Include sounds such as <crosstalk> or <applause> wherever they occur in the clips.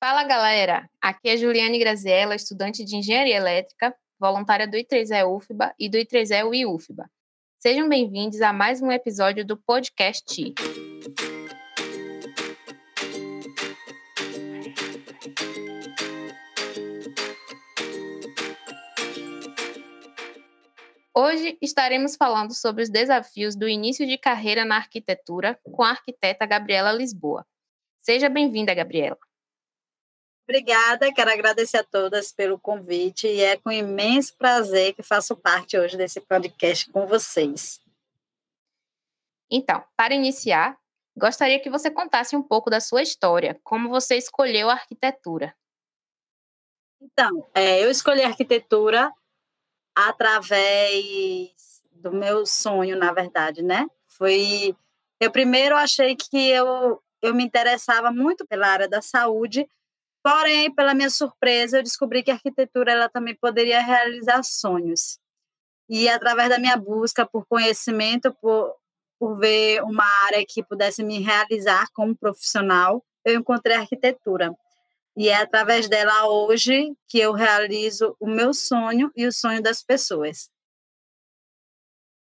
Fala galera, aqui é Juliane Graziella, estudante de Engenharia Elétrica, voluntária do I3E UFBA e do I3E UIUFBA. Sejam bem-vindos a mais um episódio do podcast. Hoje estaremos falando sobre os desafios do início de carreira na arquitetura com a arquiteta Gabriela Lisboa. Seja bem-vinda, Gabriela. Obrigada, quero agradecer a todas pelo convite e é com imenso prazer que faço parte hoje desse podcast com vocês. Então, para iniciar, gostaria que você contasse um pouco da sua história, como você escolheu a arquitetura. Então, é, eu escolhi a arquitetura através do meu sonho, na verdade, né? Foi eu primeiro achei que eu eu me interessava muito pela área da saúde, porém, pela minha surpresa, eu descobri que a arquitetura ela também poderia realizar sonhos. E através da minha busca por conhecimento, por, por ver uma área que pudesse me realizar como profissional, eu encontrei a arquitetura. E é através dela hoje que eu realizo o meu sonho e o sonho das pessoas.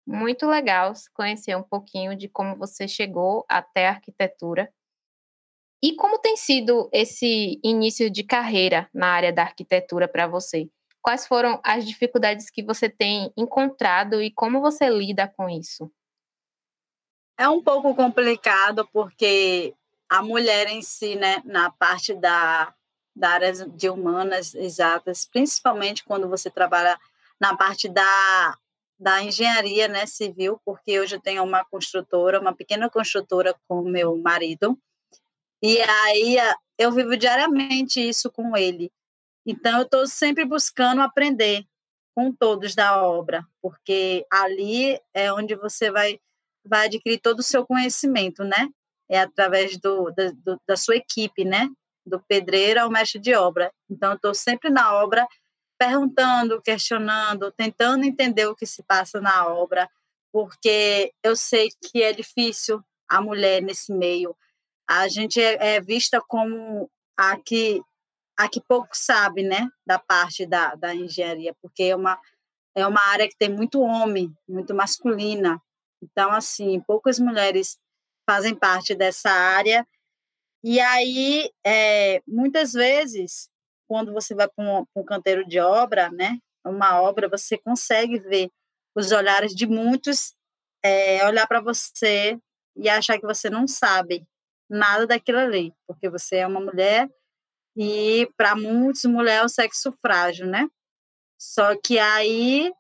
Muito legal conhecer um pouquinho de como você chegou até a arquitetura. E como tem sido esse início de carreira na área da arquitetura para você? Quais foram as dificuldades que você tem encontrado e como você lida com isso? É um pouco complicado porque a mulher em si, né, na parte da, da área de humanas exatas, principalmente quando você trabalha na parte da, da engenharia né, civil, porque hoje eu tenho uma construtora, uma pequena construtora com meu marido, e aí eu vivo diariamente isso com ele. Então, eu estou sempre buscando aprender com todos da obra, porque ali é onde você vai, vai adquirir todo o seu conhecimento, né? é através do, da, do, da sua equipe, né? Do pedreiro ao mestre de obra. Então, eu estou sempre na obra perguntando, questionando, tentando entender o que se passa na obra, porque eu sei que é difícil a mulher nesse meio. A gente é, é vista como a que, a que pouco sabe, né, da parte da, da engenharia, porque é uma, é uma área que tem muito homem, muito masculina. Então, assim, poucas mulheres fazem parte dessa área. E aí, é, muitas vezes, quando você vai para um, um, canteiro de obra, né, uma obra, você consegue ver os olhares de muitos é, olhar para você e achar que você não sabe nada daquilo ali, porque você é uma mulher e para muitos mulher é o sexo frágil, né? Só que aí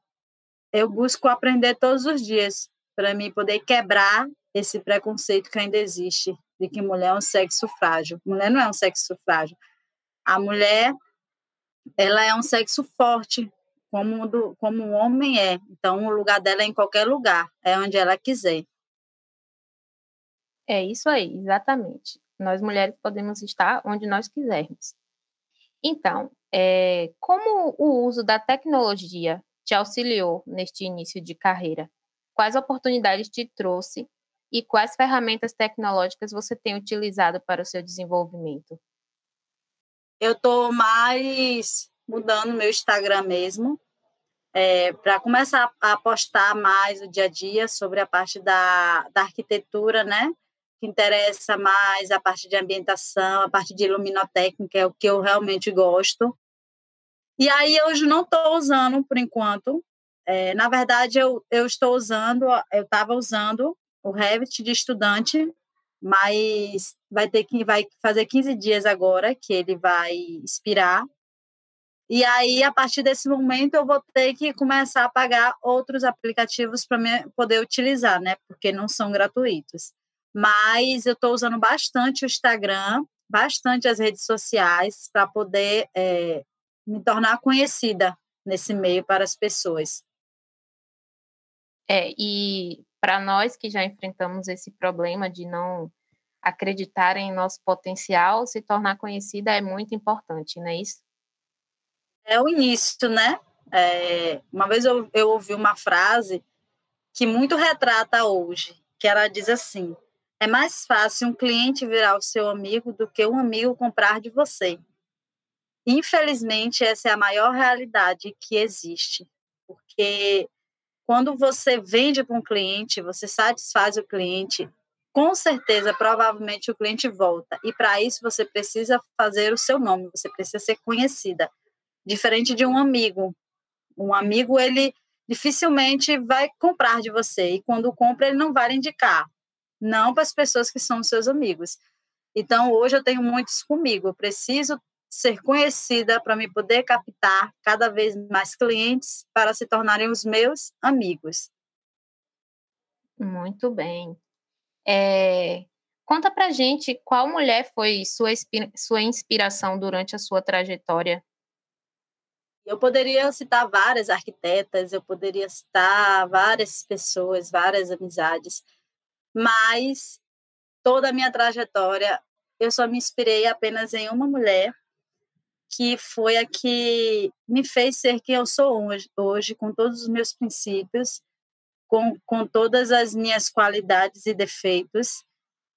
eu busco aprender todos os dias para mim poder quebrar esse preconceito que ainda existe de que mulher é um sexo frágil. Mulher não é um sexo frágil. A mulher, ela é um sexo forte, como, do, como o homem é. Então, o lugar dela é em qualquer lugar, é onde ela quiser. É isso aí, exatamente. Nós mulheres podemos estar onde nós quisermos. Então, é, como o uso da tecnologia te auxiliou neste início de carreira? Quais oportunidades te trouxe e quais ferramentas tecnológicas você tem utilizado para o seu desenvolvimento? Eu estou mais mudando meu Instagram mesmo, é, para começar a postar mais o dia a dia sobre a parte da, da arquitetura, né? Que interessa mais a parte de ambientação, a parte de iluminotécnica, é o que eu realmente gosto. E aí, hoje não estou usando, por enquanto. É, na verdade, eu, eu estou usando, eu estava usando o Revit de estudante, mas vai ter que vai fazer 15 dias agora que ele vai expirar. E aí, a partir desse momento, eu vou ter que começar a pagar outros aplicativos para poder utilizar, né? Porque não são gratuitos. Mas eu estou usando bastante o Instagram, bastante as redes sociais para poder é, me tornar conhecida nesse meio para as pessoas. É, e para nós que já enfrentamos esse problema de não acreditar em nosso potencial, se tornar conhecida é muito importante, não é isso? É o início, né? É, uma vez eu, eu ouvi uma frase que muito retrata hoje, que ela diz assim: É mais fácil um cliente virar o seu amigo do que um amigo comprar de você. Infelizmente, essa é a maior realidade que existe, porque quando você vende para um cliente, você satisfaz o cliente, com certeza, provavelmente o cliente volta. E para isso você precisa fazer o seu nome, você precisa ser conhecida. Diferente de um amigo. Um amigo, ele dificilmente vai comprar de você. E quando compra, ele não vai indicar. Não para as pessoas que são seus amigos. Então, hoje eu tenho muitos comigo. Eu preciso ser conhecida para me poder captar cada vez mais clientes para se tornarem os meus amigos. Muito bem. É, conta pra gente qual mulher foi sua, sua inspiração durante a sua trajetória. Eu poderia citar várias arquitetas, eu poderia citar várias pessoas, várias amizades, mas toda a minha trajetória eu só me inspirei apenas em uma mulher que foi a que me fez ser quem eu sou hoje, hoje com todos os meus princípios com, com todas as minhas qualidades e defeitos.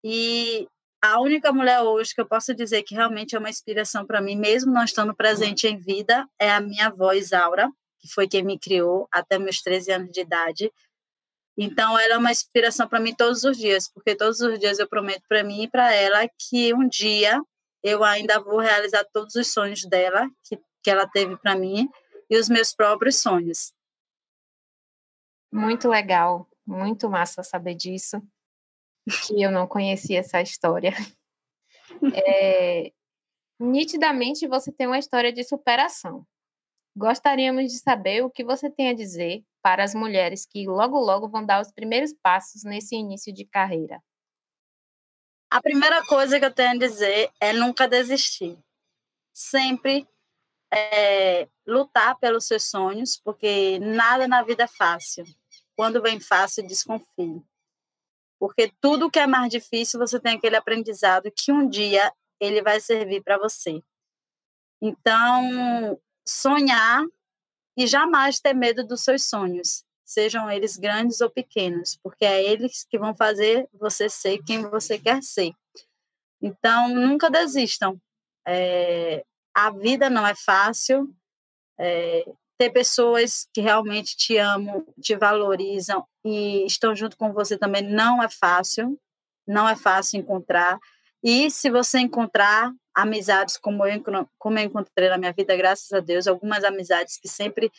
E a única mulher hoje que eu posso dizer que realmente é uma inspiração para mim, mesmo não estando presente em vida, é a minha avó Isaura, que foi quem me criou até meus 13 anos de idade. Então, ela é uma inspiração para mim todos os dias, porque todos os dias eu prometo para mim e para ela que um dia eu ainda vou realizar todos os sonhos dela, que, que ela teve para mim, e os meus próprios sonhos. Muito legal, muito massa saber disso, que eu não conhecia essa história. <laughs> É, nitidamente você tem uma história de superação. Gostaríamos de saber o que você tem a dizer para as mulheres que logo logo vão dar os primeiros passos nesse início de carreira. A primeira coisa que eu tenho a dizer é nunca desistir. Sempre é, lutar pelos seus sonhos, porque nada na vida é fácil. Quando vem fácil, desconfie. Porque tudo que é mais difícil, você tem aquele aprendizado que um dia ele vai servir para você. Então, sonhar e jamais ter medo dos seus sonhos, sejam eles grandes ou pequenos, porque é eles que vão fazer você ser quem você quer ser. Então, nunca desistam. É, a vida não é fácil, é, ter pessoas que realmente te amam, te valorizam e estão junto com você também não é fácil, não é fácil encontrar. E se você encontrar amizades como eu, como eu encontrei na minha vida, graças a Deus, algumas amizades que sempre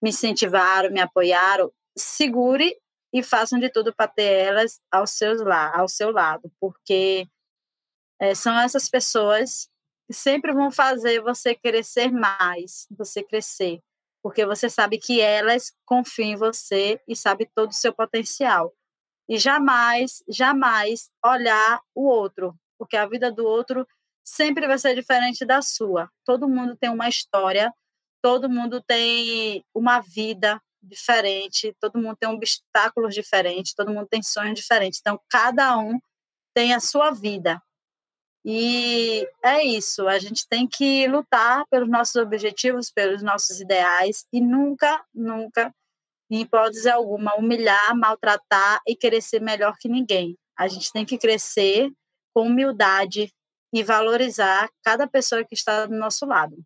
me incentivaram, me apoiaram, segure e façam de tudo para ter elas ao, seus, ao seu lado, porque é, são essas pessoas que sempre vão fazer você crescer mais, você crescer porque você sabe que elas confiam em você e sabe todo o seu potencial. E jamais, jamais olhar o outro, porque a vida do outro sempre vai ser diferente da sua. Todo mundo tem uma história, todo mundo tem uma vida diferente, todo mundo tem obstáculos diferentes, todo mundo tem sonhos diferentes. Então, cada um tem a sua vida. E é isso, a gente tem que lutar pelos nossos objetivos, pelos nossos ideais e nunca, nunca, em hipótese alguma, humilhar, maltratar e querer ser melhor que ninguém. A gente tem que crescer com humildade e valorizar cada pessoa que está do nosso lado.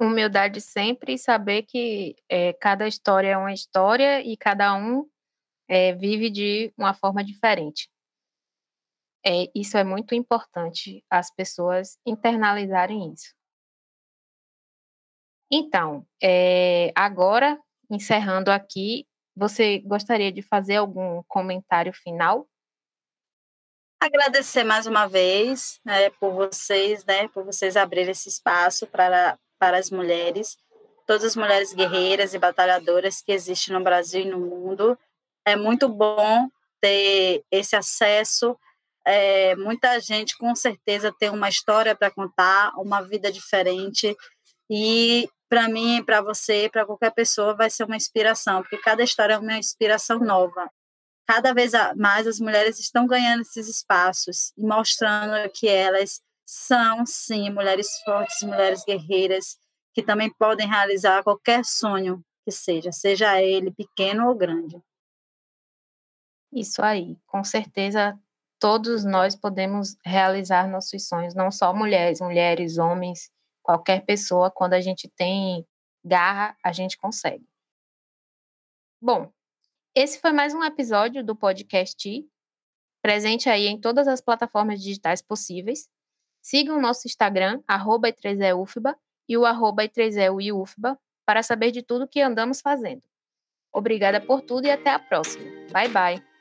Humildade sempre e saber que é, cada história é uma história e cada um é, vive de uma forma diferente. É, isso é muito importante, as pessoas internalizarem isso. Então, é, agora, encerrando aqui, você gostaria de fazer algum comentário final? Agradecer mais uma vez né, por vocês, né, por vocês abrirem esse espaço para, para as mulheres, todas as mulheres guerreiras e batalhadoras que existem no Brasil e no mundo. É muito bom ter esse acesso é, muita gente com certeza tem uma história para contar, uma vida diferente. E para mim, para você, para qualquer pessoa, vai ser uma inspiração, porque cada história é uma inspiração nova. Cada vez mais as mulheres estão ganhando esses espaços e mostrando que elas são, sim, mulheres fortes, mulheres guerreiras, que também podem realizar qualquer sonho que seja, seja ele pequeno ou grande. Isso aí, com certeza todos nós podemos realizar nossos sonhos, não só mulheres, mulheres, homens, qualquer pessoa, quando a gente tem garra, a gente consegue. Bom, esse foi mais um episódio do podcast, presente aí em todas as plataformas digitais possíveis. Sigam o nosso Instagram, arroba e3eufba, e o arroba e3eufba, para saber de tudo que andamos fazendo. Obrigada por tudo e até a próxima. Bye, bye.